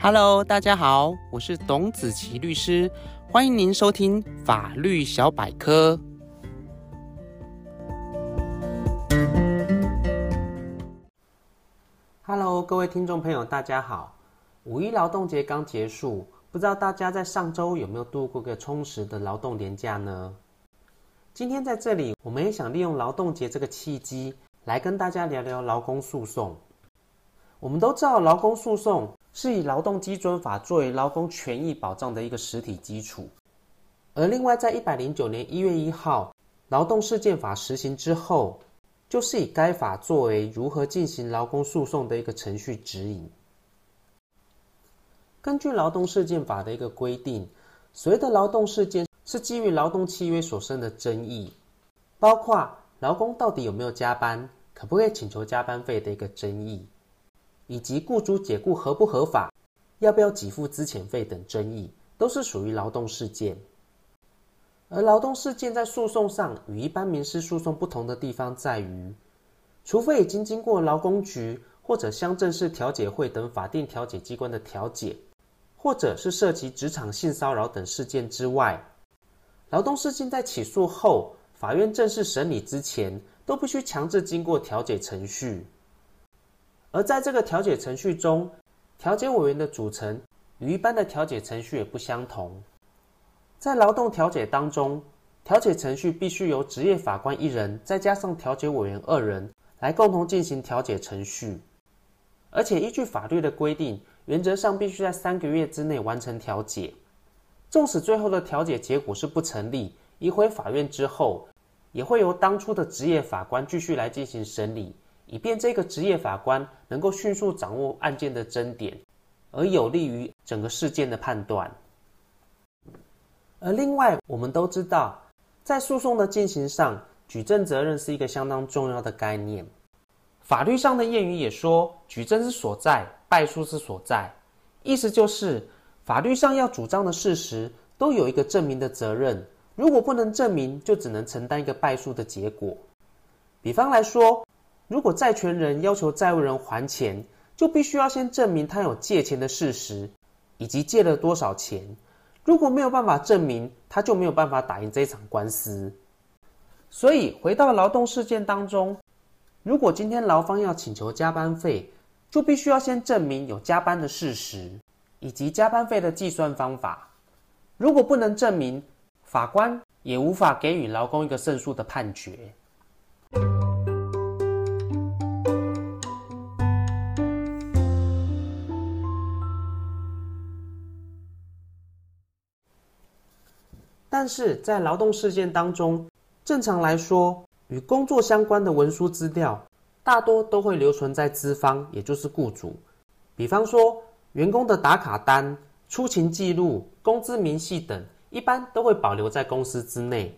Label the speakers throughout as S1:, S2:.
S1: Hello，大家好，我是董子琪律师，欢迎您收听法律小百科。Hello，各位听众朋友，大家好。五一劳动节刚结束，不知道大家在上周有没有度过个充实的劳动年假呢？今天在这里，我们也想利用劳动节这个契机，来跟大家聊聊劳工诉讼。我们都知道，劳工诉讼是以劳动基准法作为劳工权益保障的一个实体基础。而另外，在一百零九年一月一号劳动事件法实行之后，就是以该法作为如何进行劳工诉讼的一个程序指引。根据劳动事件法的一个规定，所谓的劳动事件是基于劳动契约所生的争议，包括劳工到底有没有加班，可不可以请求加班费的一个争议。以及雇主解雇合不合法，要不要给付资遣费等争议，都是属于劳动事件。而劳动事件在诉讼上与一般民事诉讼不同的地方在于，除非已经经过劳工局或者乡镇市调解会等法定调解机关的调解，或者是涉及职场性骚扰等事件之外，劳动事件在起诉后，法院正式审理之前，都必须强制经过调解程序。而在这个调解程序中，调解委员的组成与一般的调解程序也不相同。在劳动调解当中，调解程序必须由职业法官一人，再加上调解委员二人来共同进行调解程序。而且依据法律的规定，原则上必须在三个月之内完成调解。纵使最后的调解结果是不成立，移回法院之后，也会由当初的职业法官继续来进行审理。以便这个职业法官能够迅速掌握案件的争点，而有利于整个事件的判断。而另外，我们都知道，在诉讼的进行上，举证责任是一个相当重要的概念。法律上的谚语也说：“举证之所在，败诉之所在。”意思就是，法律上要主张的事实都有一个证明的责任，如果不能证明，就只能承担一个败诉的结果。比方来说，如果债权人要求债务人还钱，就必须要先证明他有借钱的事实，以及借了多少钱。如果没有办法证明，他就没有办法打赢这场官司。所以回到劳动事件当中，如果今天劳方要请求加班费，就必须要先证明有加班的事实，以及加班费的计算方法。如果不能证明，法官也无法给予劳工一个胜诉的判决。但是在劳动事件当中，正常来说，与工作相关的文书资料，大多都会留存在资方，也就是雇主。比方说，员工的打卡单、出勤记录、工资明细等，一般都会保留在公司之内。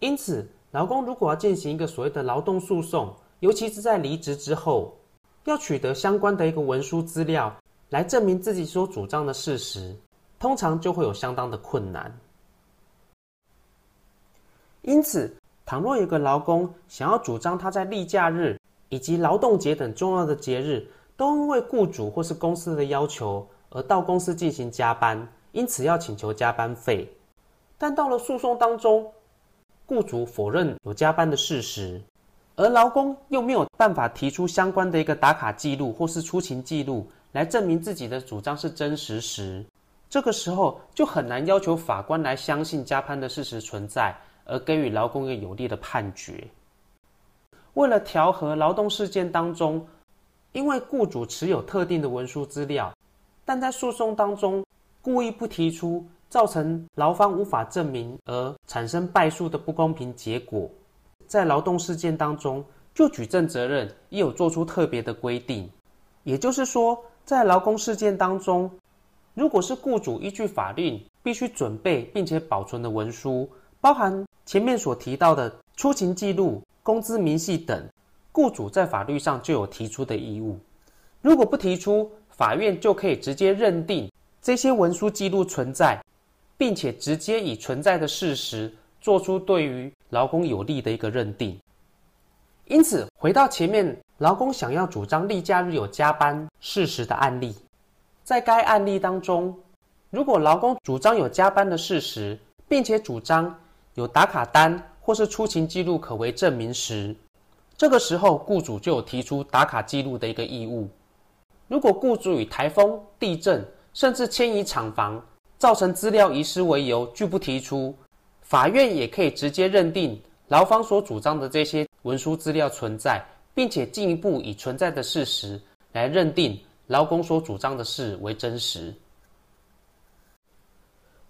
S1: 因此，劳工如果要进行一个所谓的劳动诉讼，尤其是在离职之后，要取得相关的一个文书资料来证明自己所主张的事实，通常就会有相当的困难。因此，倘若有个劳工想要主张他在例假日以及劳动节等重要的节日，都因为雇主或是公司的要求而到公司进行加班，因此要请求加班费。但到了诉讼当中，雇主否认有加班的事实，而劳工又没有办法提出相关的一个打卡记录或是出勤记录来证明自己的主张是真实时，这个时候就很难要求法官来相信加班的事实存在。而给予劳工一个有利的判决。为了调和劳动事件当中，因为雇主持有特定的文书资料，但在诉讼当中故意不提出，造成劳方无法证明而产生败诉的不公平结果，在劳动事件当中就举证责任也有做出特别的规定。也就是说，在劳工事件当中，如果是雇主依据法令必须准备并且保存的文书，包含前面所提到的出勤记录、工资明细等，雇主在法律上就有提出的义务。如果不提出，法院就可以直接认定这些文书记录存在，并且直接以存在的事实做出对于劳工有利的一个认定。因此，回到前面，劳工想要主张例假日有加班事实的案例，在该案例当中，如果劳工主张有加班的事实，并且主张有打卡单或是出勤记录可为证明时，这个时候雇主就有提出打卡记录的一个义务。如果雇主以台风、地震甚至迁移厂房造成资料遗失为由拒不提出，法院也可以直接认定劳方所主张的这些文书资料存在，并且进一步以存在的事实来认定劳工所主张的事为真实。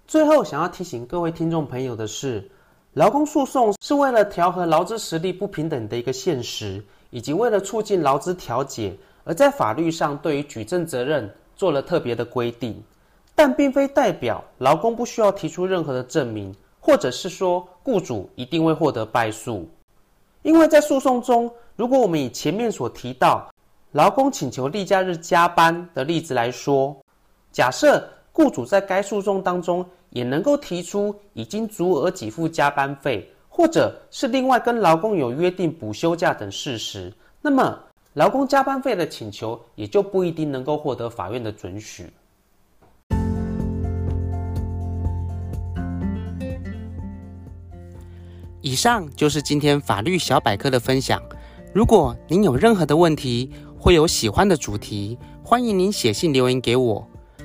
S1: 最后，想要提醒各位听众朋友的是，劳工诉讼是为了调和劳资实力不平等的一个现实，以及为了促进劳资调解，而在法律上对于举证责任做了特别的规定。但并非代表劳工不需要提出任何的证明，或者是说雇主一定会获得败诉。因为在诉讼中，如果我们以前面所提到劳工请求例假日加班的例子来说，假设雇主在该诉讼当中也能够提出已经足额给付加班费，或者是另外跟劳工有约定补休假等事实，那么劳工加班费的请求也就不一定能够获得法院的准许。以上就是今天法律小百科的分享。如果您有任何的问题，或有喜欢的主题，欢迎您写信留言给我。